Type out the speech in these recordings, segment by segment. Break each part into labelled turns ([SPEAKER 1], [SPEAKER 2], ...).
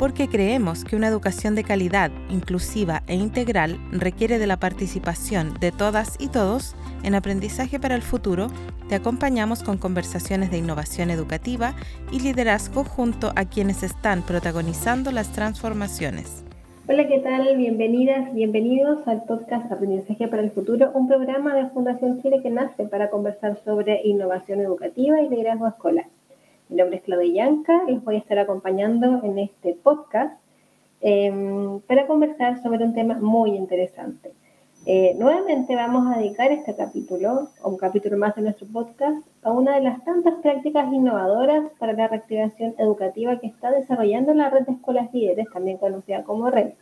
[SPEAKER 1] porque creemos que una educación de calidad, inclusiva e integral requiere de la participación de todas y todos en aprendizaje para el futuro, te acompañamos con conversaciones de innovación educativa y liderazgo junto a quienes están protagonizando las transformaciones.
[SPEAKER 2] Hola, ¿qué tal? Bienvenidas, bienvenidos al podcast Aprendizaje para el Futuro, un programa de Fundación Chile que nace para conversar sobre innovación educativa y liderazgo escolar. Mi nombre es Claudia Yanca y les voy a estar acompañando en este podcast em, para conversar sobre un tema muy interesante. Eh, nuevamente vamos a dedicar este capítulo, o un capítulo más de nuestro podcast, a una de las tantas prácticas innovadoras para la reactivación educativa que está desarrollando la red de escuelas líderes, también conocida como RED.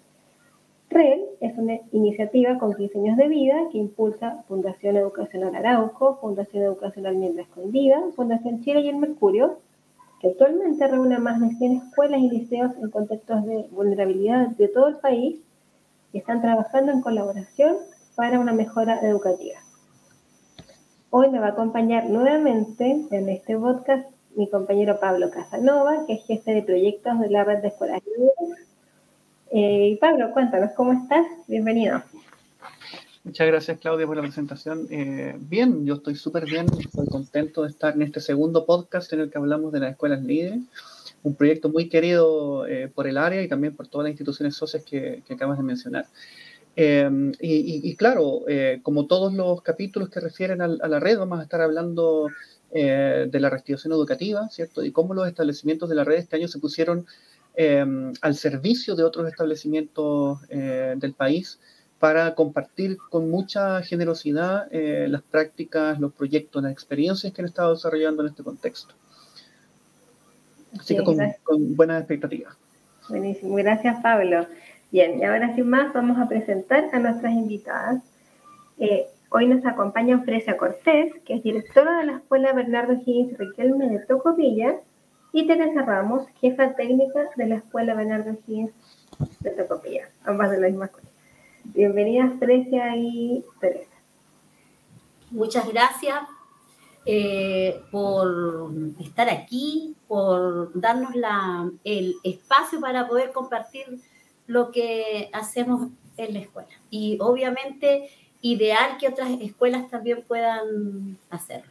[SPEAKER 2] RED es una iniciativa con 15 años de vida que impulsa Fundación Educacional Arauco, Fundación Educacional Miembro Escondida, Fundación Chile y el Mercurio, que actualmente reúne más de 100 escuelas y liceos en contextos de vulnerabilidad de todo el país y están trabajando en colaboración para una mejora educativa. Hoy me va a acompañar nuevamente en este podcast mi compañero Pablo Casanova, que es jefe de proyectos de la red de escuelas libres. Eh, Pablo, cuéntanos cómo estás. Bienvenido.
[SPEAKER 3] Muchas gracias, Claudia, por la presentación. Eh, bien, yo estoy súper bien, estoy contento de estar en este segundo podcast en el que hablamos de las escuelas líderes, un proyecto muy querido eh, por el área y también por todas las instituciones socias que, acabas de mencionar. Eh, y, claro, como todos los capítulos que refieren a, la red, vamos a estar hablando de la reactivación educativa, ¿cierto? Y cómo los establecimientos de la red este año se pusieron al servicio de otros establecimientos del país para compartir con mucha generosidad eh, las prácticas, los proyectos, las experiencias que han estado desarrollando en este contexto. Así que con, buenas expectativas.
[SPEAKER 2] Buenísimo, gracias Pablo. Bien, y ahora sin más vamos a presentar a nuestras invitadas. Eh, hoy nos acompaña Fresia Cortés, que es directora de la Escuela Bernardo Higgins Riquelme de Tocopilla, y Teresa Ramos, jefa técnica de la Escuela Bernardo Higgins de Tocopilla, ambas de la misma escuela. Bienvenidas, Precia y Teresa.
[SPEAKER 4] Muchas gracias eh, por estar aquí, por darnos el espacio para poder compartir lo que hacemos en la escuela. Y obviamente, ideal que otras escuelas también puedan hacerlo.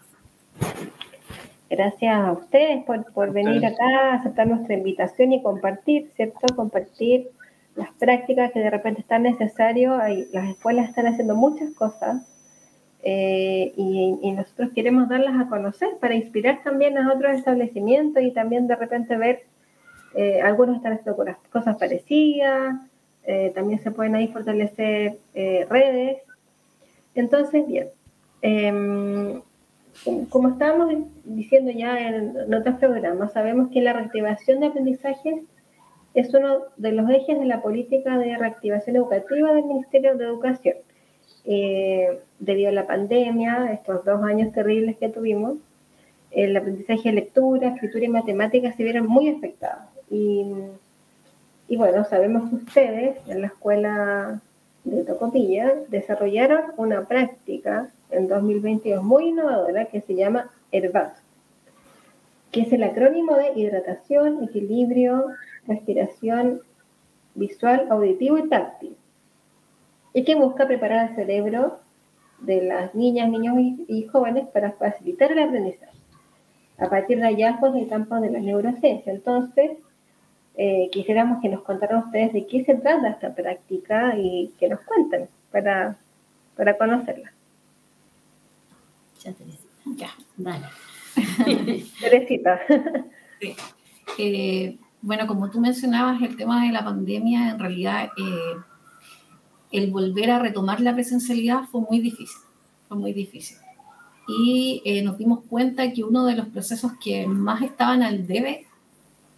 [SPEAKER 2] Gracias a ustedes por, por venir acá, aceptar nuestra invitación y compartir, ¿cierto? Compartir las prácticas que de repente están necesarias, las escuelas están haciendo muchas cosas eh, y, nosotros queremos darlas a conocer para inspirar también a otros establecimientos y también de repente ver, eh, algunos están haciendo cosas parecidas, eh, también se pueden ahí fortalecer redes. Entonces, bien, em, como estábamos diciendo ya en otros programas, sabemos que la reactivación de aprendizajes es uno de los ejes de la política de reactivación educativa del Ministerio de Educación. Eh, debido a la pandemia, estos dos años terribles que tuvimos, el aprendizaje de lectura, escritura y matemáticas se vieron muy afectados. Y, bueno, sabemos que ustedes en la escuela de Tocopilla desarrollaron una práctica en 2022 muy innovadora que se llama HERBAT, que es el acrónimo de hidratación, equilibrio, respiración visual, auditivo y táctil, y que busca preparar el cerebro de las niñas, niños y, jóvenes para facilitar el aprendizaje a partir de hallazgos del campo de la neurociencia. Entonces, eh, quisiéramos que nos contaran ustedes de qué se trata esta práctica y que nos cuenten para, para conocerla.
[SPEAKER 4] Ya, Ya, dale.
[SPEAKER 2] Teresita.
[SPEAKER 5] Sí. Eh, bueno, como tú mencionabas, el tema de la pandemia, en realidad eh, el volver a retomar la presencialidad fue muy difícil, fue muy difícil. Y eh, nos dimos cuenta que uno de los procesos que más estaban al debe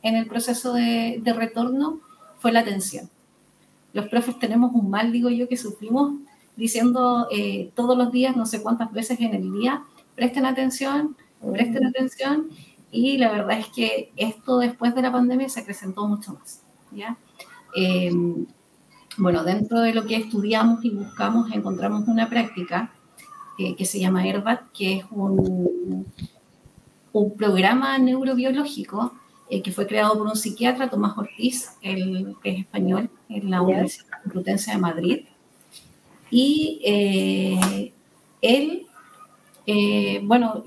[SPEAKER 5] en el proceso de, retorno fue la atención. Los profes tenemos un mal, digo yo, que sufrimos diciendo eh, todos los días, no sé cuántas veces en el día, presten atención, presten atención, y la verdad es que esto después de la pandemia se acrecentó mucho más. ¿ya? Eh, bueno, dentro de lo que estudiamos y buscamos encontramos una práctica eh, que se llama ERBAT, que es un, un programa neurobiológico eh, que fue creado por un psiquiatra, Tomás Ortiz, el, que es español, en la Universidad Complutense de Madrid. Y él, bueno,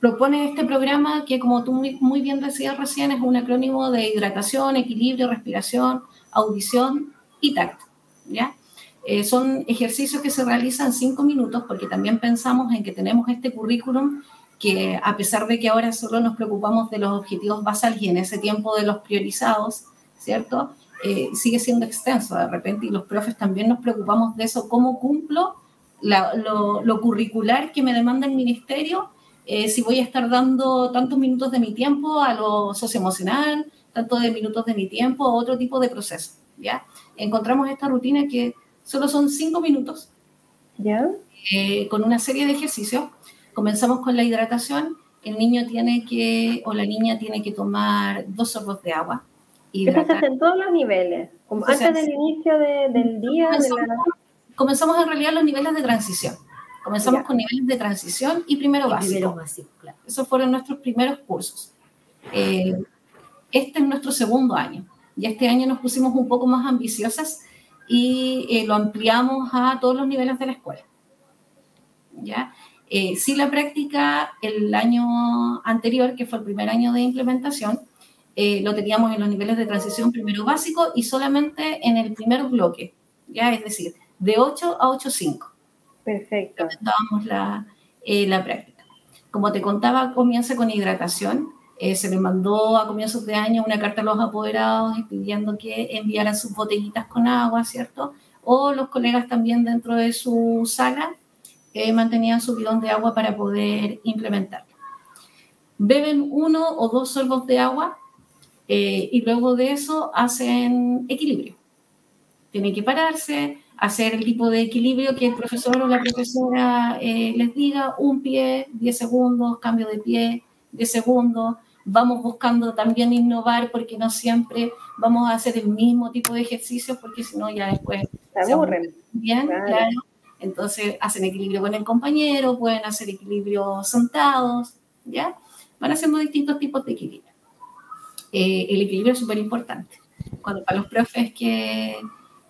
[SPEAKER 5] propone este programa que, como tú muy, bien decías recién, es un acrónimo de hidratación, equilibrio, respiración, audición y tacto. ¿ya? son ejercicios que se realizan cinco minutos porque también pensamos en que tenemos este currículum que a pesar de que ahora solo nos preocupamos de los objetivos basales y en ese tiempo de los priorizados, ¿cierto? Eh, sigue siendo extenso de repente y los profes también nos preocupamos de eso, cómo cumplo lo, curricular que me demanda el ministerio, eh, si voy a estar dando tantos minutos de mi tiempo a lo socioemocional, tantos de minutos de mi tiempo a otro tipo de proceso, ¿ya? Encontramos esta rutina que solo son cinco minutos,
[SPEAKER 2] ¿ya?
[SPEAKER 5] Eh, con una serie de ejercicios Comenzamos con la hidratación. El niño tiene que, o la niña tiene que tomar dos sorbos de agua.
[SPEAKER 2] Eso se hace en todos los niveles, como antes del inicio del día.
[SPEAKER 5] Comenzamos, en realidad los niveles de transición. Comenzamos con niveles de transición y primero básico. básico claro. Esos fueron nuestros primeros cursos. Eh, este es nuestro segundo año. Y este año nos pusimos un poco más ambiciosas y eh, lo ampliamos a todos los niveles de la escuela. ¿Ya? Eh, sí, la práctica el año anterior, que fue el primer año de implementación, eh, lo teníamos en los niveles de transición primero básico y solamente en el primer bloque, ya es decir, de 8 a 8.5.
[SPEAKER 2] Perfecto.
[SPEAKER 5] Dábamos la, eh, la práctica. Como te contaba, comienza con hidratación. Eh, se le mandó a comienzos de año una carta a los apoderados pidiendo que enviaran sus botellitas con agua, ¿cierto? O los colegas también dentro de su sala que mantenían su bidón de agua para poder implementarlo. Beben uno o dos sorbos de agua eh, y luego de eso hacen equilibrio. Tienen que pararse, hacer el tipo de equilibrio que el profesor o la profesora eh, les diga, un pie, 10 segundos, cambio de pie, 10 segundos. Vamos buscando también innovar porque no siempre vamos a hacer el mismo tipo de ejercicios porque si no ya después
[SPEAKER 2] se aburren.
[SPEAKER 5] Bien, claro. Entonces hacen equilibrio con el compañero, pueden hacer equilibrio sentados, ¿ya? Van haciendo distintos tipos de equilibrio. Eh, el equilibrio es súper importante. Cuando para los profes que,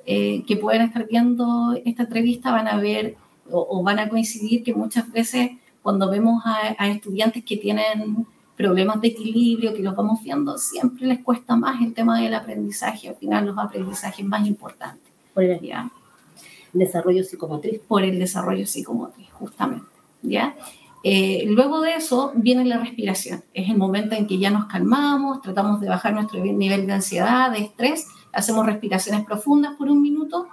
[SPEAKER 5] eh, que pueden estar viendo esta entrevista van a ver o, van a coincidir que muchas veces cuando vemos a, a, estudiantes que tienen problemas de equilibrio, que los vamos viendo, siempre les cuesta más el tema del aprendizaje, al final los aprendizajes más importantes. ¿ya?
[SPEAKER 4] desarrollo psicomotriz.
[SPEAKER 5] Por el desarrollo psicomotriz, justamente. ¿ya? Eh, luego de eso viene la respiración. Es el momento en que ya nos calmamos, tratamos de bajar nuestro nivel de ansiedad, de estrés, hacemos respiraciones profundas por un minuto.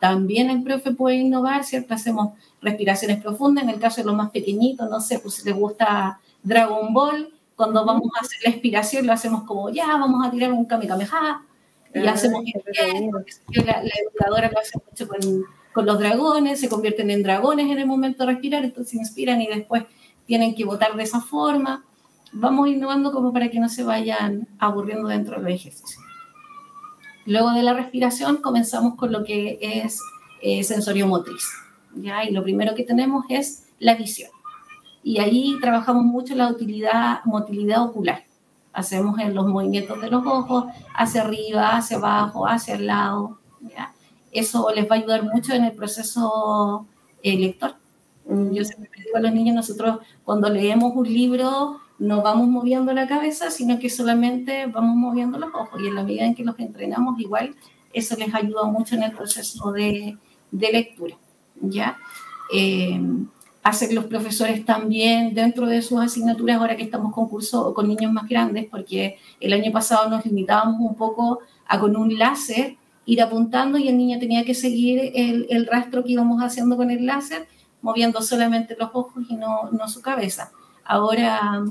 [SPEAKER 5] También el profe puede innovar, ¿cierto? Hacemos respiraciones profundas. En el caso de los más pequeñitos, no sé, pues si les gusta Dragon Ball, cuando vamos a hacer la expiración lo hacemos como ya, vamos a tirar un kamehameha y ah, hacemos la, la educadora lo hace mucho con con los dragones, se convierten en dragones en el momento de respirar, entonces inspiran y después tienen que votar de esa forma. Vamos innovando como para que no se vayan aburriendo dentro del ejercicio. Luego de la respiración comenzamos con lo que es eh, sensorio motriz. ¿ya? Y lo primero que tenemos es la visión. Y ahí trabajamos mucho la utilidad, motilidad ocular. Hacemos en los movimientos de los ojos hacia arriba, hacia abajo, hacia el lado. ¿ya? eso les va a ayudar mucho en el proceso eh, lector. Mm. Yo siempre digo a los niños, nosotros cuando leemos un libro no vamos moviendo la cabeza, sino que solamente vamos moviendo los ojos y en la medida en que los entrenamos igual, eso les ayuda mucho en el proceso de, de lectura. ¿ya? Eh, hace que los profesores también dentro de sus asignaturas, ahora que estamos con curso con niños más grandes, porque el año pasado nos limitábamos un poco a con un láser ir apuntando y el niño tenía que seguir el, el, rastro que íbamos haciendo con el láser, moviendo solamente los ojos y no, no su cabeza. Ahora,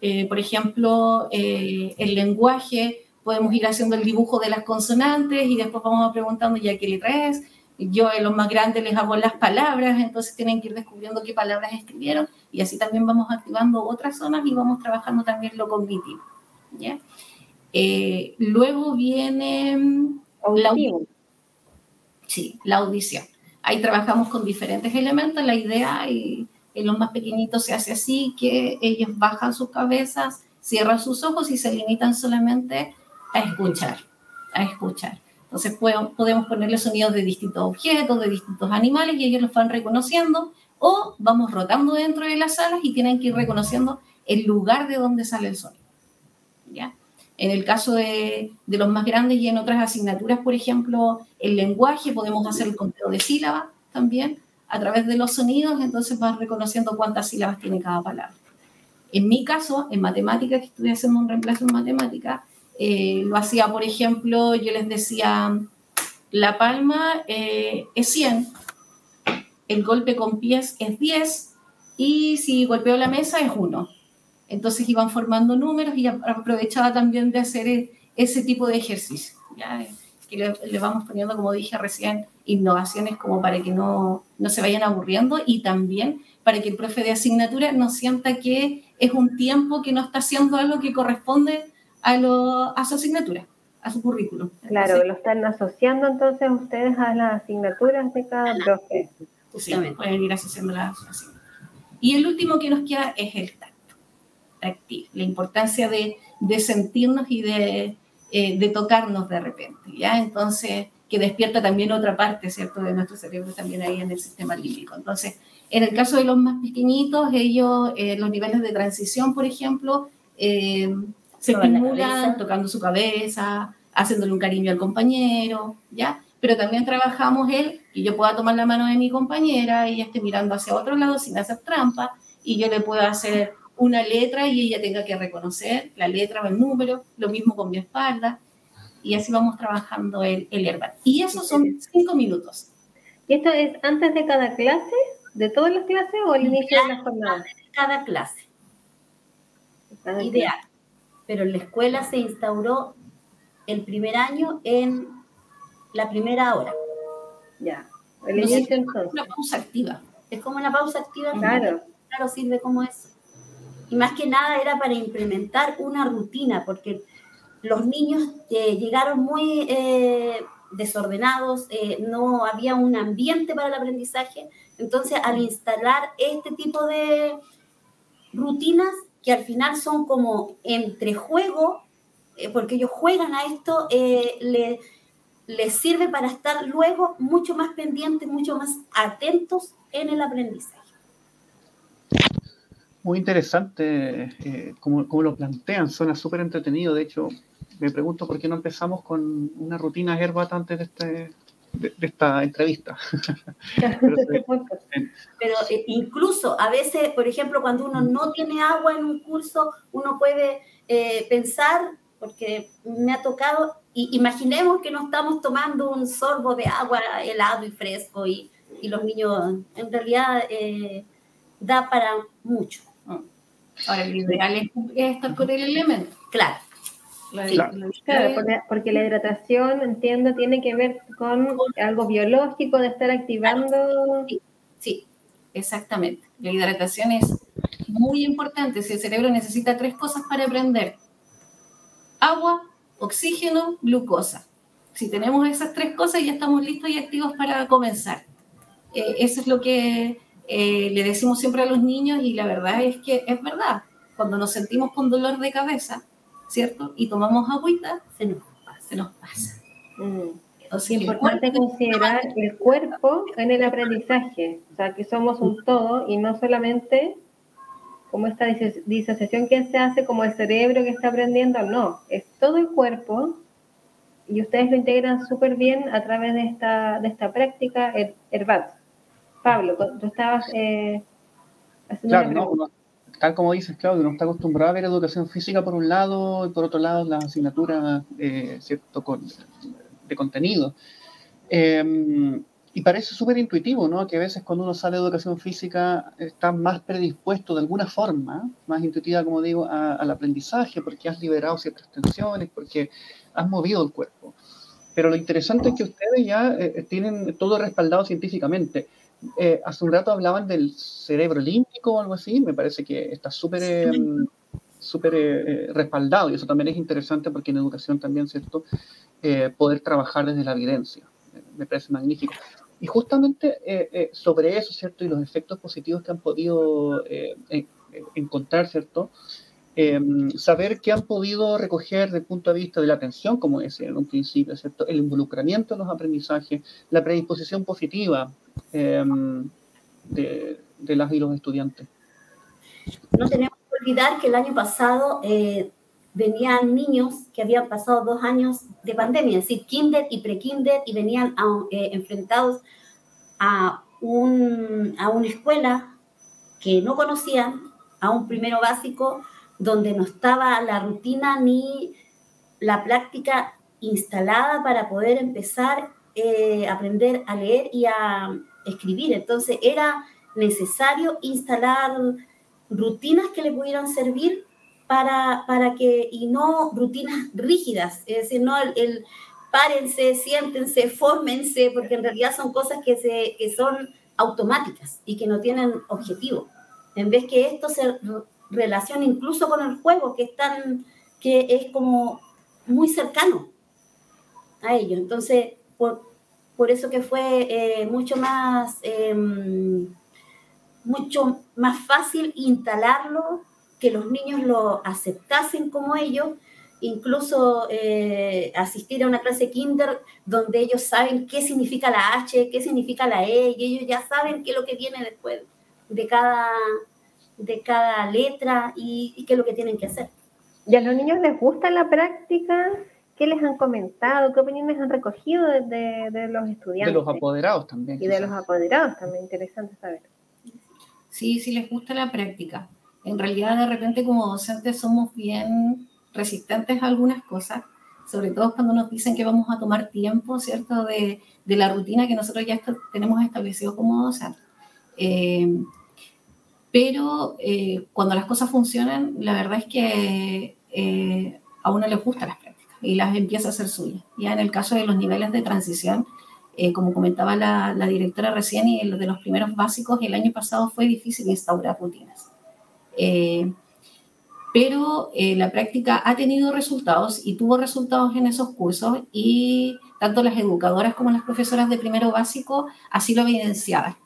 [SPEAKER 5] eh, por ejemplo, eh, el lenguaje, podemos ir haciendo el dibujo de las consonantes y después vamos preguntando ya qué letra es. Yo a los más grandes les hago las palabras, entonces tienen que ir descubriendo qué palabras escribieron y así también vamos activando otras zonas y vamos trabajando también lo cognitivo. ¿ya? Eh, luego viene la, sí, la audición. Ahí trabajamos con diferentes elementos. La idea, y en los más pequeñitos se hace así, que ellos bajan sus cabezas, cierran sus ojos y se limitan solamente a escuchar, a escuchar. Entonces podemos ponerle sonidos de distintos objetos, de distintos animales y ellos los van reconociendo o vamos rotando dentro de las salas y tienen que ir reconociendo el lugar de donde sale el sonido. ¿ya? En el caso de, de, los más grandes y en otras asignaturas, por ejemplo, el lenguaje, podemos hacer el conteo de sílabas también a través de los sonidos, entonces vas reconociendo cuántas sílabas tiene cada palabra. En mi caso, en matemáticas, que estuve haciendo un reemplazo en matemáticas, eh, lo hacía, por ejemplo, yo les decía, la palma eh, es 100, el golpe con pies es 10 y si golpeo la mesa es 1. Entonces iban formando números y aprovechaba también de hacer e, ese tipo de ejercicio. ¿ya? Que le, vamos poniendo, como dije recién, innovaciones como para que no, no se vayan aburriendo y también para que el profe de asignatura no sienta que es un tiempo que no está haciendo algo que corresponde a, lo, a su asignatura, a su currículum.
[SPEAKER 2] Claro, lo están asociando entonces ustedes a las asignaturas de cada profe.
[SPEAKER 5] Sí, pueden ir asociando las asignaturas. Y el último que nos queda es el tacto, táctil, la importancia de, de sentirnos y de, eh, de tocarnos de repente, ¿ya? Entonces, que despierta también otra parte, ¿cierto?, de nuestro cerebro también ahí en el sistema límbico. Entonces, en el caso de los más pequeñitos, ellos, eh, los niveles de transición, por ejemplo, eh, se estimulan tocando su cabeza, haciéndole un cariño al compañero, ¿ya? Pero también trabajamos el que yo pueda tomar la mano de mi compañera y esté mirando hacia otro lado sin hacer trampa y yo le pueda hacer una letra y ella tenga que reconocer la letra o el número, lo mismo con mi espalda, y así vamos trabajando el, el herbal. Y eso son cinco minutos.
[SPEAKER 2] ¿Y esto es antes de cada clase? ¿De todas las clases o al inicio de la jornada?
[SPEAKER 4] Cada clase. Ideal. Pero en la escuela se instauró el primer año en la primera hora.
[SPEAKER 2] Ya.
[SPEAKER 5] El inicio entonces. Una pausa activa.
[SPEAKER 4] Es como una pausa activa.
[SPEAKER 2] Claro.
[SPEAKER 4] Claro, sirve como eso. Y más que nada era para implementar una rutina, porque los niños eh, llegaron muy eh, desordenados, eh, no había un ambiente para el aprendizaje. Entonces, al instalar este tipo de rutinas, que al final son como entre juego, porque ellos juegan a esto, les le sirve para estar luego mucho más pendientes, mucho más atentos en el aprendizaje.
[SPEAKER 3] Muy interesante como, como, lo plantean, suena súper entretenido. De hecho, me pregunto por qué no empezamos con una rutina Herbat antes de, este, de, esta entrevista.
[SPEAKER 4] Pero, eh, incluso a veces, por ejemplo, cuando uno no tiene agua en un curso, uno puede eh, pensar, porque me ha tocado, y imaginemos que no estamos tomando un sorbo de agua helado y fresco y, y los niños, en realidad, eh, da para mucho.
[SPEAKER 5] Ahora, el ideal es estar con el elemento.
[SPEAKER 4] Claro.
[SPEAKER 2] Claro, porque, la hidratación, entiendo, tiene que ver con algo biológico de estar activando.
[SPEAKER 5] Sí, exactamente. La hidratación es muy importante. Si el cerebro necesita tres cosas para aprender: agua, oxígeno, glucosa. Si tenemos esas tres cosas, ya estamos listos y activos para comenzar. Eh, eso es lo que eh, le decimos siempre a los niños y la verdad es que es verdad. Cuando nos sentimos con dolor de cabeza, ¿cierto? Y tomamos agüita, se nos pasa. Se nos pasa.
[SPEAKER 2] Mm. Es importante considerar el cuerpo en el aprendizaje, o sea, que somos un todo y no solamente como esta disociación que se hace como el cerebro que está aprendiendo, no, es todo el cuerpo y ustedes lo integran súper bien a través de esta, de esta práctica HERBAT. Pablo, tú estabas eh,
[SPEAKER 3] haciendo claro, tal como dices, Claudio, uno está acostumbrado a ver educación física por un lado y por otro lado las asignaturas eh, ¿cierto? de contenido. Em, y parece súper intuitivo, ¿no? Que a veces cuando uno sale de educación física está más predispuesto de alguna forma, más intuitiva, como digo, al aprendizaje, porque has liberado ciertas tensiones, porque has movido el cuerpo. Pero lo interesante es que ustedes ya eh, tienen todo respaldado científicamente. Eh, hace un rato hablaban del cerebro límbico o algo así, me parece que está súper em, súper eh, respaldado y eso también es interesante porque en educación también, ¿cierto? Eh, poder trabajar desde la evidencia, me parece magnífico. Y justamente sobre eso, ¿cierto? Y los efectos positivos que han podido encontrar, ¿cierto? Em, saber qué han podido recoger desde el punto de vista de la atención, como decía en un principio, ¿cierto? el involucramiento en los aprendizajes, la predisposición positiva em, de, las y los estudiantes.
[SPEAKER 4] No tenemos que olvidar que el año pasado eh, venían niños que habían pasado dos años de pandemia, es decir, kinder y pre-kinder, y venían eh, enfrentados a, un, a una escuela que no conocían, a un primero básico donde no estaba la rutina ni la práctica instalada para poder empezar eh, aprender a leer y a escribir. Entonces era necesario instalar rutinas que le pudieran servir para, para que, y no rutinas rígidas, es decir, no el, párense, siéntense, fórmense, porque en realidad son cosas que, se, que son automáticas y que no tienen objetivo. En vez que esto se relación incluso con el juego, que es, que es como muy cercano a ellos. Entonces, por, por eso que fue eh, mucho más em, mucho más fácil instalarlo, que los niños lo aceptasen como ellos, incluso eh, asistir a una clase kinder donde ellos saben qué significa la H, qué significa la E, y ellos ya saben qué es lo que viene después de cada, de cada letra y, qué es lo que tienen que hacer.
[SPEAKER 2] ¿Y a los niños les gusta la práctica? ¿Qué les han comentado? ¿Qué opiniones han recogido de, de, los estudiantes?
[SPEAKER 3] De los apoderados también.
[SPEAKER 2] Y de los apoderados también, interesante saber.
[SPEAKER 5] Sí, sí les gusta la práctica. En realidad, de repente, como docentes, somos bien resistentes a algunas cosas, sobre todo cuando nos dicen que vamos a tomar tiempo, ¿cierto?, de, de la rutina que nosotros ya tenemos establecido como docentes. Eh, pero eh, cuando las cosas funcionan, la verdad es que eh, a uno le gustan las prácticas y las empieza a hacer suyas. Ya en el caso de los niveles de transición, eh, como comentaba la, directora recién, y de los primeros básicos, el año pasado fue difícil instaurar rutinas. pero la práctica ha tenido resultados y tuvo resultados en esos cursos y tanto las educadoras como las profesoras de primero básico así lo evidenciaban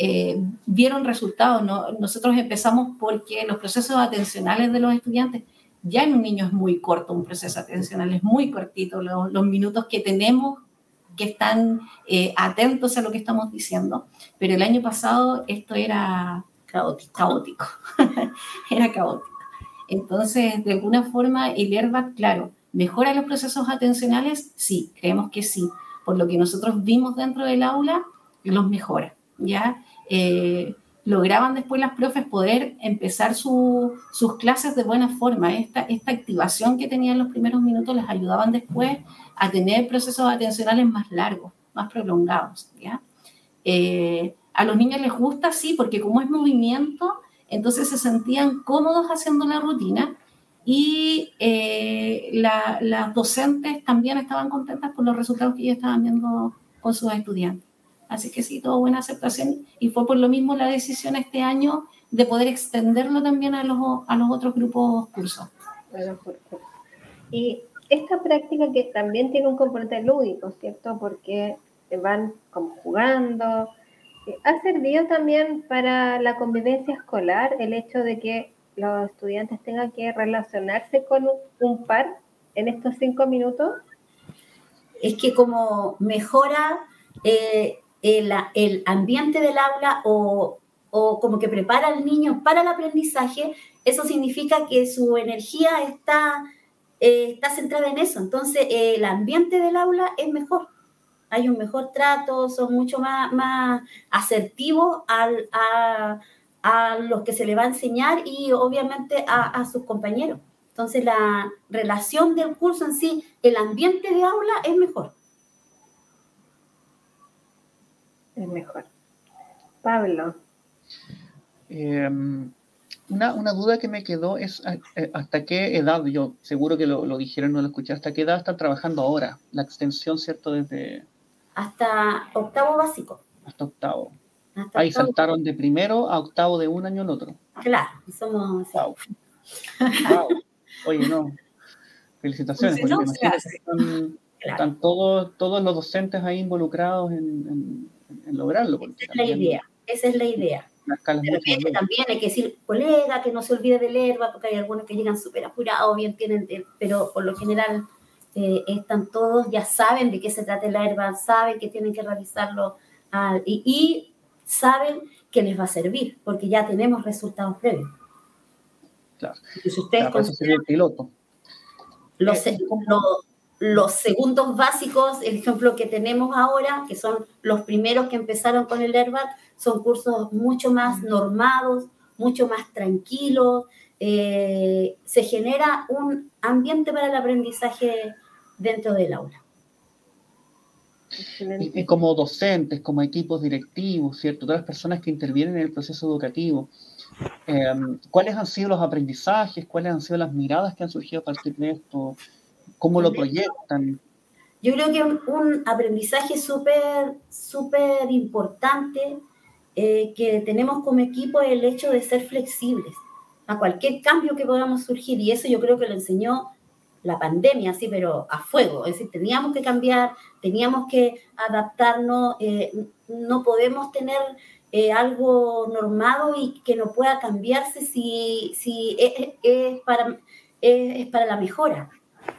[SPEAKER 5] eh, vieron resultados. Nosotros empezamos porque los procesos atencionales de los estudiantes, ya en un niño es muy corto, un proceso atencional es muy cortito, los, minutos que tenemos que están eh, atentos a lo que estamos diciendo, pero el año pasado esto era caótico, caótico. era caótico. Entonces, de alguna forma, el ERBAC, claro, ¿mejora los procesos atencionales? Sí, creemos que sí. Por lo que nosotros vimos dentro del aula, los mejora, ¿ya? Eh, lograban después las profes poder empezar sus clases de buena forma. Esta, esta activación que tenían los primeros minutos les ayudaban después a tener procesos atencionales más largos, más prolongados. ¿ya? Eh, a los niños les gusta, sí, porque como es movimiento, entonces se sentían cómodos haciendo la rutina y eh, las docentes también estaban contentas con los resultados que ellos estaban viendo con sus estudiantes. Así que sí, tuvo buena aceptación y fue por lo mismo la decisión este año de poder extenderlo también a los, a los otros grupos cursos.
[SPEAKER 2] Y esta práctica que también tiene un componente lúdico, ¿cierto? Porque van como jugando. ¿Ha servido también para la convivencia escolar el hecho de que los estudiantes tengan que relacionarse con un par en estos cinco minutos?
[SPEAKER 4] Es que como mejora eh, el, ambiente del aula o, como que prepara al niño para el aprendizaje, eso significa que su energía está, eh, está centrada en eso. Entonces, el ambiente del aula es mejor. Hay un mejor trato, son mucho más, más asertivos a, los que se le va a enseñar y obviamente a, a sus compañeros. Entonces, la relación del curso en sí, el ambiente de aula es mejor.
[SPEAKER 2] Es mejor. Pablo.
[SPEAKER 3] Em, una, duda que me quedó es eh, hasta qué edad, yo seguro que lo, dijeron, no lo escuché, hasta qué edad están trabajando ahora, la extensión, ¿cierto? Desde...
[SPEAKER 4] Hasta octavo básico.
[SPEAKER 3] Hasta octavo. Ahí saltaron de primero a octavo de un año al otro.
[SPEAKER 4] Claro, somos...
[SPEAKER 3] Wow. Oye, no. Felicitaciones. están, todos, todos los docentes ahí involucrados en en lograrlo.
[SPEAKER 4] Esa es la idea, esa es la idea. también hay que decir, colega, que no se olvide del herba, porque hay algunos que llegan súper apurados, bien tienen, pero por lo general eh, están todos, ya saben de qué se trata la herba, saben que tienen que realizarlo y, saben que les va a servir, porque ya tenemos resultados previos.
[SPEAKER 3] Claro. Y si ustedes el piloto.
[SPEAKER 4] Los, eh, los segundos básicos, el ejemplo que tenemos ahora, que son los primeros que empezaron con el Airbag, son cursos mucho más normados, mucho más tranquilos. Eh, se genera un ambiente para el aprendizaje dentro del aula.
[SPEAKER 3] Y, como docentes, como equipos directivos, ¿cierto? Todas las personas que intervienen en el proceso educativo, em, ¿cuáles han sido los aprendizajes? ¿Cuáles han sido las miradas que han surgido a partir de esto? ¿Cómo lo proyectan?
[SPEAKER 4] Yo creo que un, aprendizaje súper, súper importante eh, que tenemos como equipo es el hecho de ser flexibles a cualquier cambio que podamos surgir. Y eso yo creo que lo enseñó la pandemia, sí, pero a fuego. Es decir, teníamos que cambiar, teníamos que adaptarnos, eh, no podemos tener eh, algo normado y que no pueda cambiarse si, si es, para, es para la mejora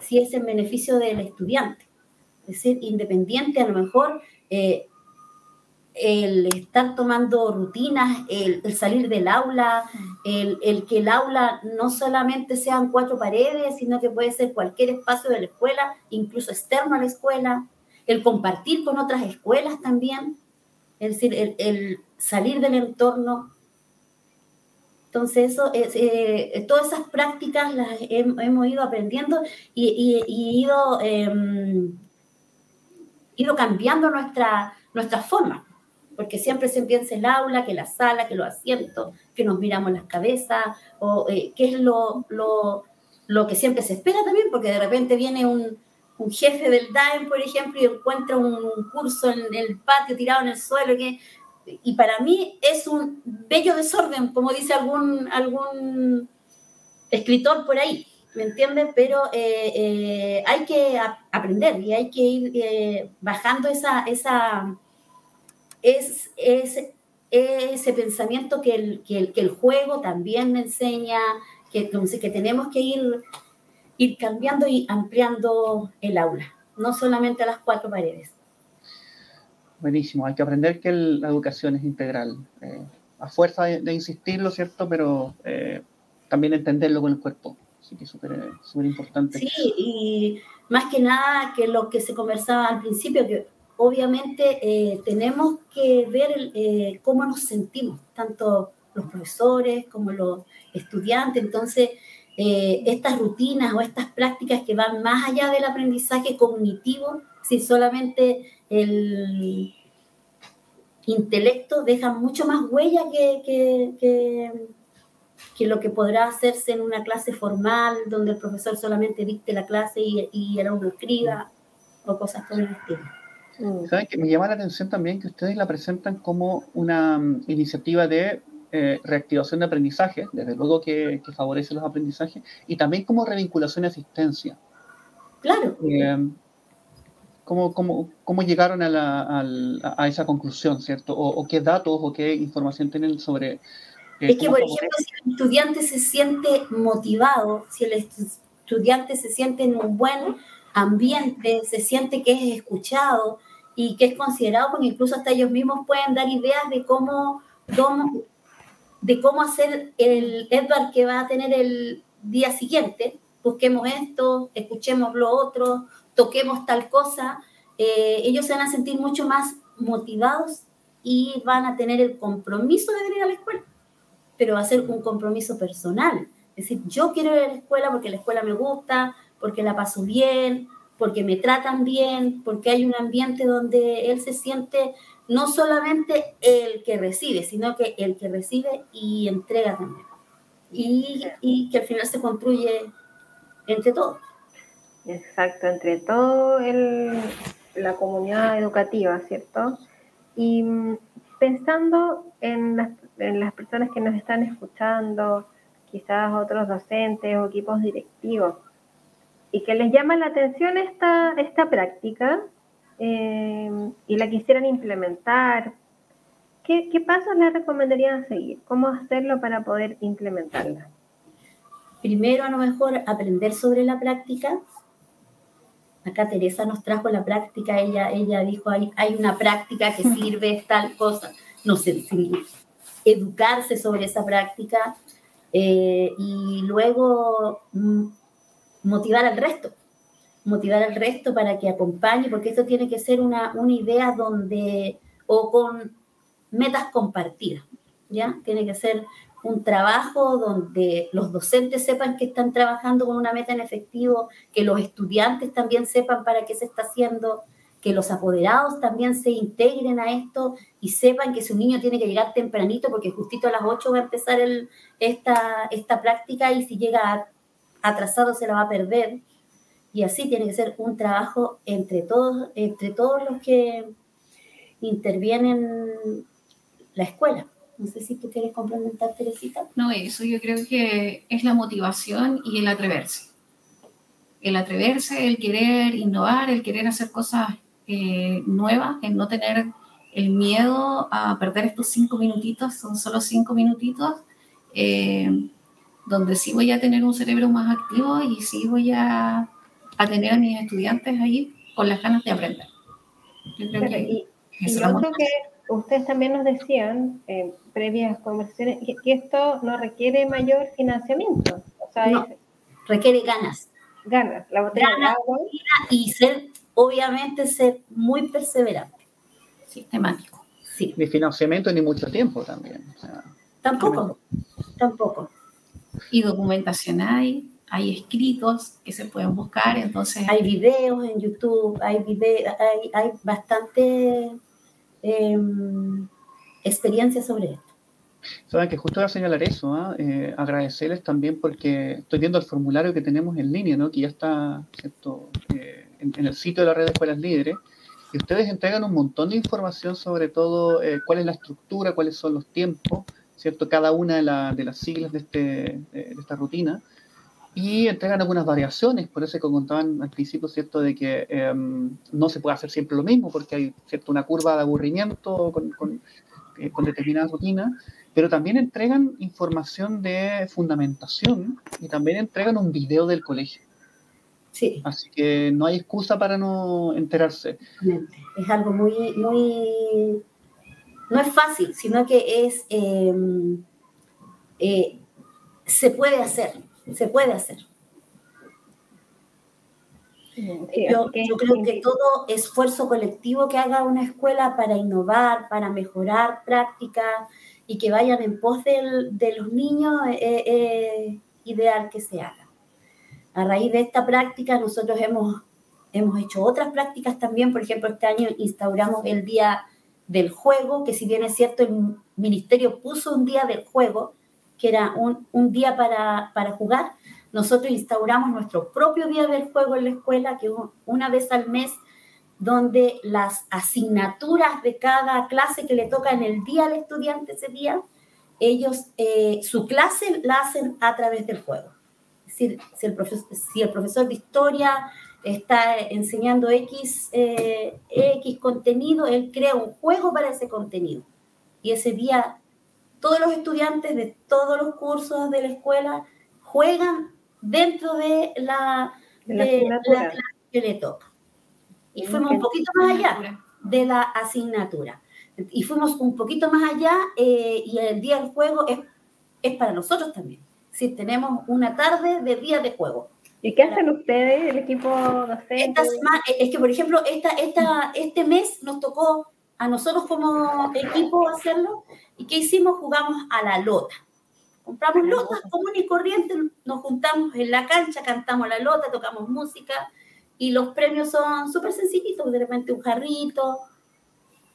[SPEAKER 4] si es en beneficio del estudiante. Es decir, independiente a lo mejor eh, el estar tomando rutinas, el, salir del aula, el, que el aula no solamente sean cuatro paredes, sino que puede ser cualquier espacio de la escuela, incluso externo a la escuela, el compartir con otras escuelas también, es decir, el, el salir del entorno entonces, eso, eh, todas esas prácticas las hemos ido aprendiendo y, ido, em, ido cambiando nuestra, nuestra forma, porque siempre se piensa el aula, que la sala, que los asientos, que nos miramos las cabezas, o eh, qué es lo, lo, lo, que siempre se espera también, porque de repente viene un, un jefe del DAEM, por ejemplo, y encuentra un curso en el patio tirado en el suelo, que y para mí es un bello desorden, como dice algún, algún escritor por ahí, ¿me entienden? Pero eh, eh, hay que aprender y hay que ir eh, bajando esa, esa, es, ese pensamiento que el, que, el, juego también me enseña, que, que tenemos que ir, ir cambiando y ampliando el aula, no solamente las cuatro paredes.
[SPEAKER 3] Buenísimo, hay que aprender que la educación es integral. Eh, a fuerza de, insistirlo, ¿cierto? Pero eh, también entenderlo con el cuerpo. Así que es súper importante.
[SPEAKER 4] Sí, y más que nada que lo que se conversaba al principio, que obviamente eh, tenemos que ver cómo nos sentimos, tanto los profesores como los estudiantes. Entonces, estas rutinas o estas prácticas que van más allá del aprendizaje cognitivo, si solamente el intelecto deja mucho más huella que, que, lo que podrá hacerse en una clase formal, donde el profesor solamente dicte la clase y, y el alumno escriba, o cosas por el estilo.
[SPEAKER 3] Mm. ¿Saben que me llama la atención también que ustedes la presentan como una mm, iniciativa de eh, reactivación de aprendizaje, desde luego que, favorece los aprendizajes, y también como revinculación y asistencia.
[SPEAKER 4] Claro.
[SPEAKER 3] Eh, ¿Cómo, cómo, cómo llegaron a, la, a, esa conclusión, cierto? O, qué datos o qué información tienen sobre... Eh,
[SPEAKER 4] es que, por ejemplo, si el estudiante se siente motivado, si el estudiante se siente en un buen ambiente, se siente que es escuchado y que es considerado, porque incluso hasta ellos mismos pueden dar ideas de cómo, cómo, de cómo hacer el Edward que va a tener el día siguiente. Busquemos esto, escuchemos lo otro, toquemos tal cosa, eh, ellos se van a sentir mucho más motivados y van a tener el compromiso de venir a la escuela, pero va a ser un compromiso personal. Es decir, yo quiero ir a la escuela porque la escuela me gusta, porque la paso bien, porque me tratan bien, porque hay un ambiente donde él se siente no solamente el que recibe, sino que el que recibe y entrega también. Y, y que al final se construye entre todos.
[SPEAKER 2] Exacto, entre todo la comunidad educativa, ¿cierto? Y mm, pensando en las, personas que nos están escuchando, quizás otros docentes o equipos directivos, y que les llama la atención esta, esta práctica eh, y la quisieran implementar, ¿qué, ¿qué pasos le recomendarían seguir? ¿Cómo hacerlo para poder implementarla?
[SPEAKER 4] Primero, a lo mejor, aprender sobre la práctica. Acá Teresa nos trajo la práctica, ella, ella dijo, hay, hay una práctica que sirve, tal cosa. No sé, si educarse sobre esa práctica eh, y luego mm, motivar al resto, motivar al resto para que acompañe, porque esto tiene que ser una, una idea donde, o con metas compartidas, ¿ya? Tiene que ser un trabajo donde los docentes sepan que están trabajando con una meta en efectivo, que los estudiantes también sepan para qué se está haciendo, que los apoderados también se integren a esto y sepan que su niño tiene que llegar tempranito porque justito a las 8 va a empezar el, esta, esta práctica y si llega atrasado se la va a perder. Y así tiene que ser un trabajo entre todos, entre todos los que intervienen la escuela. No sé si tú quieres complementar, Teresita.
[SPEAKER 5] No, eso yo creo que es la motivación y el atreverse. El atreverse, el querer innovar, el querer hacer cosas eh, nuevas, el no tener el miedo a perder estos cinco minutitos, son solo cinco minutitos, eh, donde sí voy a tener un cerebro más activo y sí voy a, a tener a mis estudiantes ahí con las ganas de aprender.
[SPEAKER 2] Yo creo que, y, y otro que ustedes también nos decían en previas conversaciones que, esto no requiere mayor financiamiento. O sea,
[SPEAKER 4] no, requiere ganas.
[SPEAKER 2] Ganas, la botella ganas, de agua.
[SPEAKER 4] Y ser, obviamente, ser muy perseverante.
[SPEAKER 5] Sistemático.
[SPEAKER 3] Sí. Ni financiamiento ni mucho tiempo también. O sea,
[SPEAKER 4] tampoco, tampoco.
[SPEAKER 5] Y documentación hay, hay escritos que se pueden buscar, entonces...
[SPEAKER 4] Hay videos en YouTube, hay, video, hay, hay bastante eh, experiencia sobre esto.
[SPEAKER 3] Saben que justo a señalar eso, ¿eh? Eh, agradecerles también porque estoy viendo el formulario que tenemos en línea, ¿no? que ya está ¿cierto? Eh, en, el sitio de la red de escuelas líderes, y ustedes entregan un montón de información sobre todo eh, cuál es la estructura, cuáles son los tiempos, ¿cierto? cada una de las siglas de, este, de esta rutina, y entregan algunas variaciones, por eso que contaban al principio, ¿cierto?, de que eh, no se puede hacer siempre lo mismo, porque hay, ¿cierto?, una curva de aburrimiento con, con, eh, con determinadas rutinas, pero también entregan información de fundamentación y también entregan un video del colegio.
[SPEAKER 4] Sí.
[SPEAKER 3] Así que no hay excusa para no enterarse.
[SPEAKER 4] Es algo muy, muy, no es fácil, sino que es, eh, eh, se puede hacer se puede hacer. Yo, yo, creo que todo esfuerzo colectivo que haga una escuela para innovar, para mejorar prácticas y que vayan en pos del, de los niños es, eh, eh, ideal que se haga. A raíz de esta práctica nosotros hemos, hemos hecho otras prácticas también, por ejemplo, este año instauramos el Día del Juego, que si bien es cierto, el Ministerio puso un Día del Juego, que era un, un día para, para, jugar, nosotros instauramos nuestro propio día del juego en la escuela, que una vez al mes, donde las asignaturas de cada clase que le toca en el día al estudiante ese día, ellos, eh, su clase la hacen a través del juego. Es decir, si el profesor, si el profesor de historia está enseñando X, eh, X contenido, él crea un juego para ese contenido. Y ese día todos los estudiantes de todos los cursos de la escuela juegan dentro de la, de la, de la clase que le toca. Y fuimos un poquito más allá de la asignatura. Y fuimos un poquito más allá eh, y el día del juego es, es para nosotros también. Si tenemos una tarde de día de juego.
[SPEAKER 2] ¿Y qué hacen ustedes, el equipo docente?
[SPEAKER 4] Esta semana, es que, por ejemplo, esta, esta, este mes nos tocó a nosotros como equipo hacerlo. ¿Y qué hicimos? Jugamos a la lota. Compramos lotas comunes y corrientes, nos juntamos en la cancha, cantamos la lota, tocamos música y los premios son súper sencillitos, de repente un jarrito.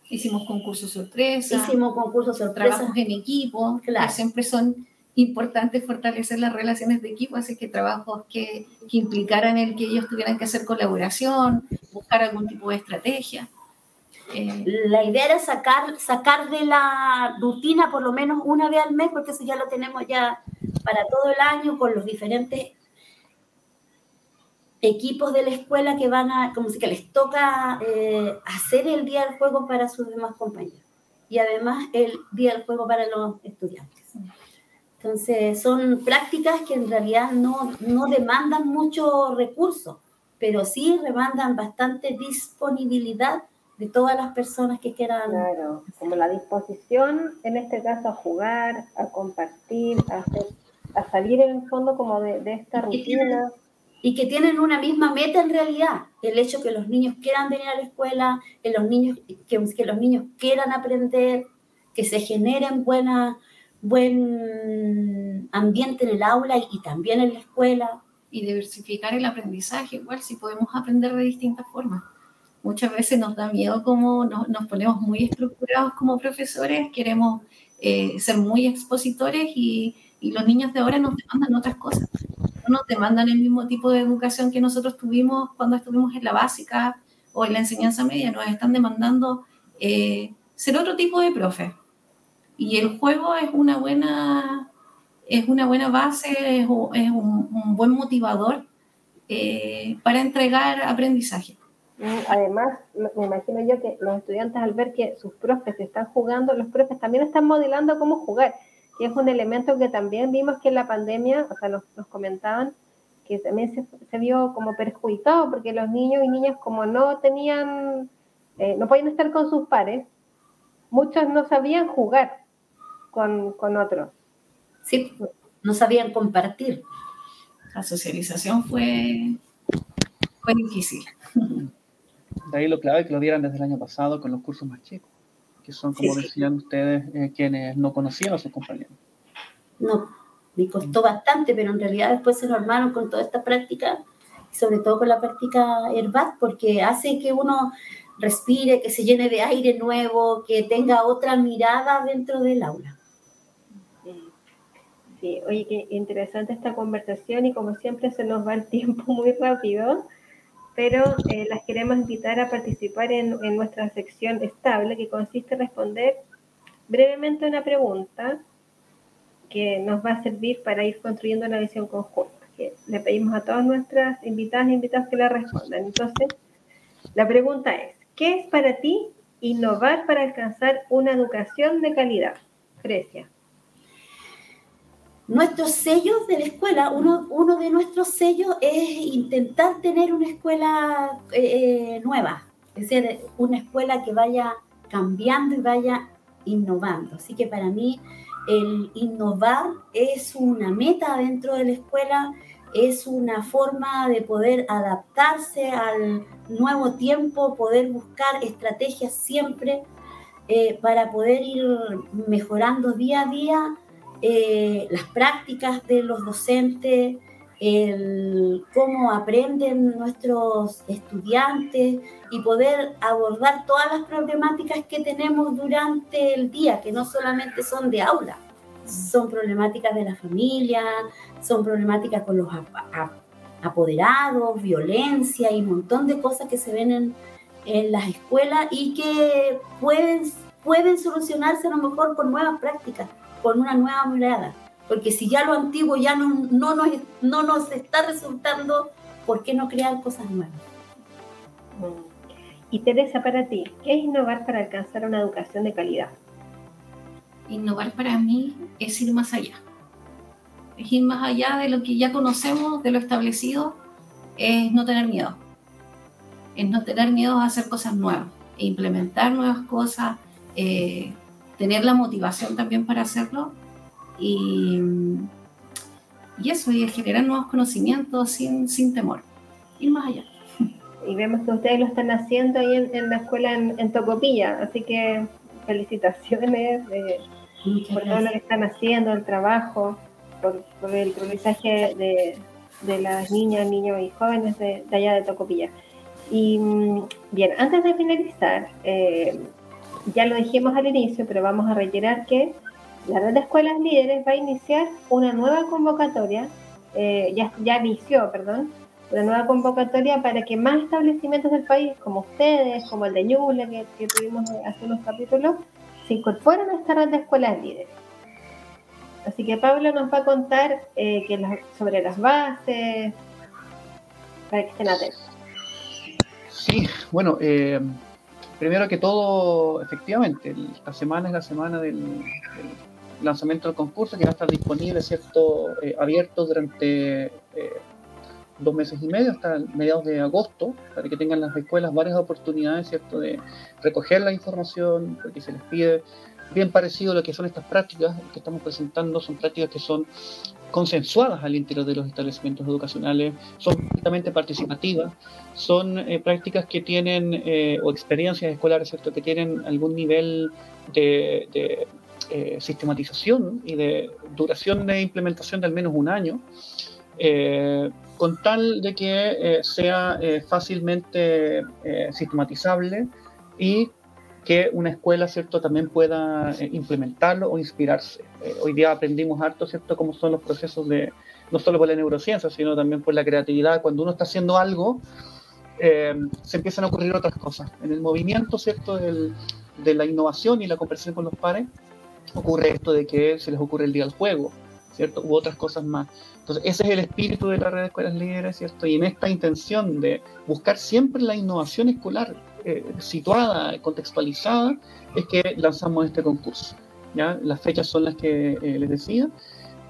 [SPEAKER 5] Hicimos concursos sorpresa.
[SPEAKER 4] Hicimos concursos sorpresa.
[SPEAKER 5] Trabajos en equipo, claro. que siempre son importantes fortalecer las relaciones de equipo, así que trabajos que, que implicaran el que ellos tuvieran que hacer colaboración, buscar algún tipo de estrategia.
[SPEAKER 4] Eh, la idea era sacar, sacar de la rutina por lo menos una vez al mes, porque eso ya lo tenemos ya para todo el año con los diferentes equipos de la escuela que van a, como si que les toca eh, hacer el día del juego para sus demás compañeros. y además el día del juego para los estudiantes. Entonces, son prácticas que en realidad no, no demandan mucho recursos, pero sí demandan bastante disponibilidad de todas las personas que quieran.
[SPEAKER 2] Claro, como la disposición, en este caso, a jugar, a compartir, a, hacer, a salir en el fondo como de, de esta rutina.
[SPEAKER 4] Y que tienen una misma meta en realidad, el hecho que los niños quieran venir a la escuela, que los niños, que, que los niños quieran aprender, que se generen buena, buen ambiente en el aula y, y también en la escuela.
[SPEAKER 5] Y diversificar el aprendizaje, igual si podemos aprender de distintas formas muchas veces nos da miedo como nos, ponemos muy estructurados como profesores, queremos eh, ser muy expositores y, los niños de ahora nos demandan otras cosas. No nos demandan el mismo tipo de educación que nosotros tuvimos cuando estuvimos en la básica o en la enseñanza media, nos están demandando eh, ser otro tipo de profe. Y el juego es una buena, es una buena base, es, un, buen motivador eh, para entregar aprendizaje.
[SPEAKER 2] Además, me imagino yo que los estudiantes al ver que sus profes están jugando, los profes también están modelando cómo jugar, que es un elemento que también vimos que en la pandemia, o sea, nos, comentaban que también se, se, vio como perjudicado porque los niños y niñas como no tenían, eh, no podían estar con sus pares, muchos no sabían jugar con, con otros.
[SPEAKER 4] Sí, no sabían compartir.
[SPEAKER 5] La socialización fue, fue difícil.
[SPEAKER 3] De ahí lo clave que lo dieran desde el año pasado con los cursos más chicos, que son, como sí, decían sí. ustedes, eh, quienes no conocían a sus compañeros.
[SPEAKER 4] No, me costó bastante, pero en realidad después se normaron con toda esta práctica, sobre todo con la práctica HERBAT, porque hace que uno respire, que se llene de aire nuevo, que tenga otra mirada dentro del aula.
[SPEAKER 2] Sí, oye, qué interesante esta conversación y como siempre se nos va el tiempo muy rápido pero eh, las queremos invitar a participar en, nuestra sección estable, que consiste en responder brevemente una pregunta que nos va a servir para ir construyendo una visión conjunta. Que le pedimos a todas nuestras invitadas e invitados que la respondan. Entonces, la pregunta es, ¿qué es para ti innovar para alcanzar una educación de calidad? Grecia
[SPEAKER 4] nuestros sellos de la escuela, uno, uno de nuestros sellos es intentar tener una escuela eh, nueva, es decir, una escuela que vaya cambiando y vaya innovando. Así que para mí el innovar es una meta dentro de la escuela, es una forma de poder adaptarse al nuevo tiempo, poder buscar estrategias siempre eh, para poder ir mejorando día a día eh, las prácticas de los docentes, cómo aprenden nuestros estudiantes y poder abordar todas las problemáticas que tenemos durante el día, que no solamente son de aula, son problemáticas de la familia, son problemáticas con los apoderados, violencia y un montón de cosas que se ven en, en las escuelas y que pueden, pueden solucionarse a lo mejor con nuevas prácticas con una nueva mirada. Porque si ya lo antiguo ya no, no, nos, no nos está resultando, ¿por qué no crear cosas nuevas?
[SPEAKER 2] Y Teresa, para ti, ¿qué es innovar para alcanzar una educación de calidad?
[SPEAKER 5] Innovar para mí es ir más allá. Es ir más allá de lo que ya conocemos, de lo establecido, es no tener miedo. Es no tener miedo a hacer cosas nuevas, e implementar nuevas cosas, eh, tener la motivación también para hacerlo y, y eso, y generar nuevos conocimientos sin, sin temor, ir más allá.
[SPEAKER 2] Y vemos que ustedes lo están haciendo ahí en, en la escuela en, en, Tocopilla, así que felicitaciones eh, por todo lo que están haciendo, el trabajo, por, por el aprendizaje de, de, las niñas, niños y jóvenes de, de allá de Tocopilla. Y mm, bien, antes de finalizar, eh, ya lo dijimos al inicio, pero vamos a reiterar que la red de escuelas líderes va a iniciar una nueva convocatoria, eh, ya, ya inició, perdón, una nueva convocatoria para que más establecimientos del país, como ustedes, como el de Ñuble, que, tuvimos hace unos capítulos, se incorporen a esta red de escuelas líderes. Así que Pablo nos va a contar eh, que la, sobre las bases, para que estén atentos.
[SPEAKER 3] Sí, bueno, eh, primero que todo, efectivamente, esta semana es la semana del, lanzamiento del concurso que va a estar disponible, ¿cierto? Eh, abierto durante dos meses y medio hasta mediados de agosto, para que tengan las escuelas varias oportunidades, ¿cierto?, de recoger la información, porque se les pide bien parecido a lo que son estas prácticas que estamos presentando, son prácticas que son consensuadas al interior de los establecimientos educacionales, son completamente participativas, son eh, prácticas que tienen, eh, o experiencias escolares, ¿cierto?, que tienen algún nivel de, eh, sistematización y de duración de implementación de al menos un año con tal de que eh, sea eh, fácilmente eh, sistematizable y que una escuela, ¿cierto?, también pueda implementarlo o inspirarse. hoy día aprendimos harto, ¿cierto?, cómo son los procesos de, no solo por la neurociencia, sino también por la creatividad. Cuando uno está haciendo algo, se empiezan a ocurrir otras cosas. En el movimiento, ¿cierto?, de la innovación y la conversación con los pares, ocurre esto de que se les ocurre el día del juego, ¿cierto?, u otras cosas más. Entonces, ese es el espíritu de la red de escuelas líderes, ¿cierto? Y en esta intención de buscar siempre la innovación escolar eh, situada, contextualizada, es que lanzamos este concurso. ¿ya? Las fechas son las que eh, les decía.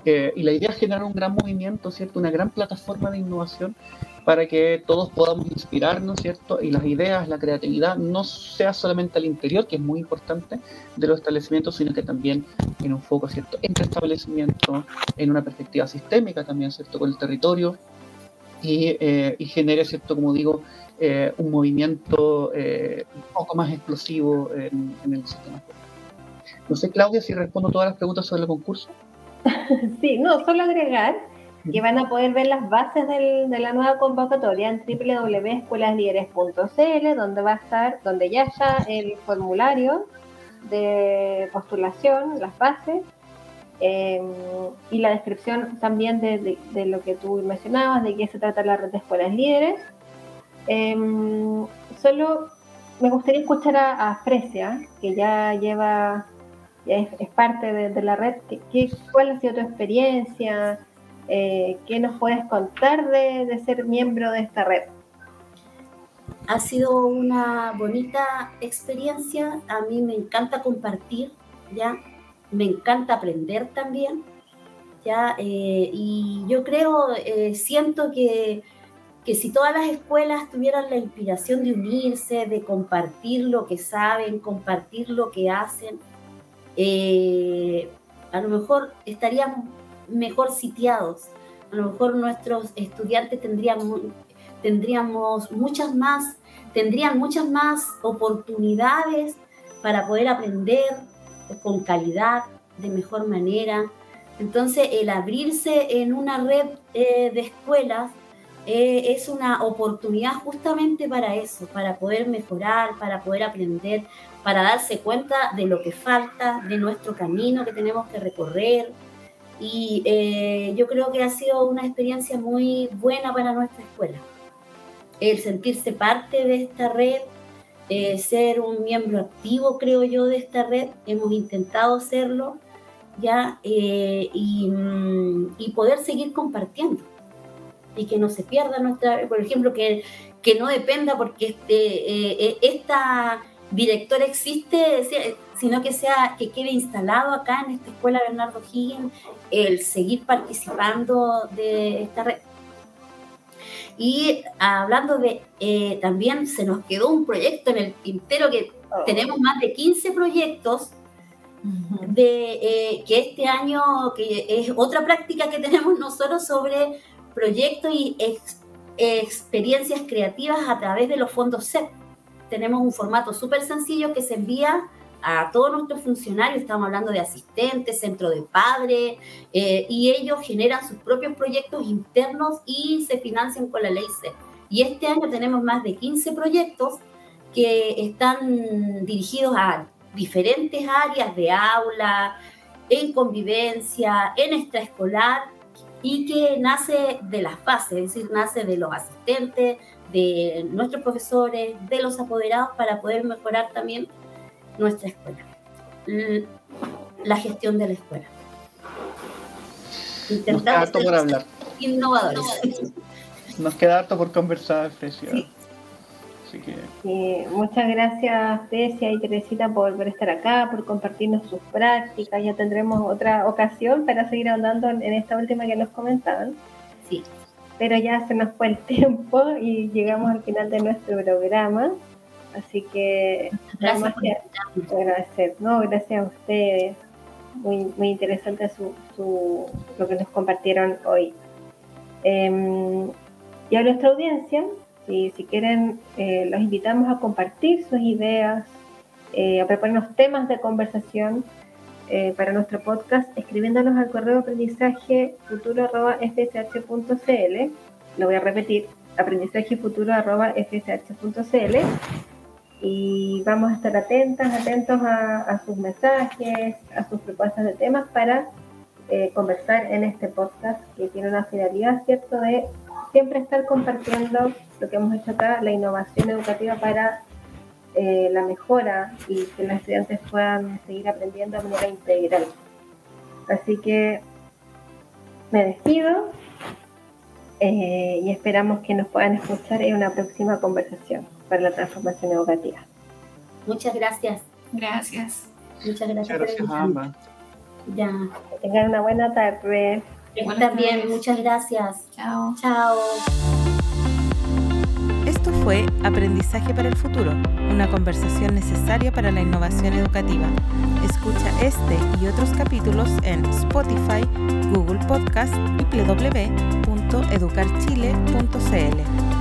[SPEAKER 3] Eh, y la idea es generar un gran movimiento, ¿cierto? Una gran plataforma de innovación para que todos podamos inspirarnos, ¿cierto? Y las ideas, la creatividad no sea solamente al interior, que es muy importante, de los establecimientos, sino que también en un foco, ¿cierto? Entre establecimientos, en una perspectiva sistémica también, ¿cierto? Con el territorio y, eh, genere, ¿cierto? Como digo, eh, un movimiento eh, un poco más explosivo en, el sistema. No sé, Claudia, si respondo todas las preguntas sobre el concurso.
[SPEAKER 2] Sí, no, solo agregar que van a poder ver las bases de la nueva convocatoria en www.escuelaslíderes.cl, donde va a estar, donde ya está el formulario de postulación, las bases, em, y la descripción también de, de, lo que tú mencionabas, de qué se trata la red de escuelas líderes. Em, solo me gustaría escuchar a, a que ya lleva, es, parte de, la red, ¿Qué, ¿cuál ha sido tu experiencia? Eh, ¿Qué nos puedes contar de, ser miembro de esta red?
[SPEAKER 4] Ha sido una bonita experiencia. A mí me encanta compartir, ¿ya? Me encanta aprender también, ¿ya? Eh, y yo creo, eh, siento que, que si todas las escuelas tuvieran la inspiración de unirse, de compartir lo que saben, compartir lo que hacen, a lo mejor estaríamos mejor sitiados. A lo mejor nuestros estudiantes tendríamos muchas más, tendrían muchas más oportunidades para poder aprender con calidad, de mejor manera. Entonces, el abrirse en una red eh, de escuelas eh, es una oportunidad justamente para eso, para poder mejorar, para poder aprender, para darse cuenta de lo que falta, de nuestro camino que tenemos que recorrer, y eh, yo creo que ha sido una experiencia muy buena para nuestra escuela. El sentirse parte de esta red, eh, ser un miembro activo, creo yo, de esta red. Hemos intentado serlo ya eh, mm, y, poder seguir compartiendo y que no se pierda nuestra, por ejemplo, que, que no dependa porque este, esta directora existe, sino que sea que quede instalado acá en esta escuela Bernardo Higgins el seguir participando de esta red. Y hablando de, eh, también se nos quedó un proyecto en el tintero que oh. tenemos más de 15 proyectos de eh, que este año, que es otra práctica que tenemos nosotros sobre proyectos y experiencias creativas a través de los fondos CEP. Tenemos un formato súper sencillo que se envía a todos nuestros funcionarios, estamos hablando de asistentes, centro de padres, eh, y ellos generan sus propios proyectos internos y se financian con la ley C. Y este año tenemos más de 15 proyectos que están dirigidos a diferentes áreas de aula, en convivencia, en extraescolar, y que nace de las bases, es decir, nace de los asistentes, de nuestros profesores, de los apoderados, para poder mejorar también nuestra escuela, la gestión de la escuela.
[SPEAKER 3] Nos queda harto por hablar.
[SPEAKER 4] Innovadores.
[SPEAKER 3] Nos queda harto por conversar, Fresia. Así que...
[SPEAKER 2] muchas gracias, Tesia y Teresita, por, por, estar acá, por compartirnos sus prácticas. Ya tendremos otra ocasión para seguir andando en, esta última que nos comentaban.
[SPEAKER 4] Sí.
[SPEAKER 2] Pero ya se nos fue el tiempo y llegamos al final de nuestro programa. Así que
[SPEAKER 4] gracias
[SPEAKER 2] por agradecer. No, gracias a ustedes. Muy, muy interesante su, su, lo que nos compartieron hoy. Em, y a nuestra audiencia, si, si quieren, eh, los invitamos a compartir sus ideas, eh, a prepararnos temas de conversación eh, para nuestro podcast, escribiéndonos al correo aprendizaje futuro.fsh.cl. Lo voy a repetir, aprendizaje futuro.fsh.cl. Y vamos a estar atentas, atentos a, sus mensajes, a sus propuestas de temas para eh, conversar en este podcast que tiene una finalidad, ¿cierto?, de siempre estar compartiendo lo que hemos hecho acá, la innovación educativa para eh, la mejora y que los estudiantes puedan seguir aprendiendo de manera integral. Así que me despido eh, y esperamos que nos puedan escuchar en una próxima conversación para la transformación educativa.
[SPEAKER 4] Muchas gracias.
[SPEAKER 5] Gracias.
[SPEAKER 4] Muchas gracias.
[SPEAKER 3] Gracias a ambas.
[SPEAKER 2] Ya. Que tengan una buena tarde.
[SPEAKER 4] También, muchas gracias.
[SPEAKER 5] Chao.
[SPEAKER 4] Chao.
[SPEAKER 1] Esto fue Aprendizaje para el Futuro, una conversación necesaria para la innovación educativa. Escucha este y otros capítulos en Spotify, Google Podcast y www.educarchile.cl.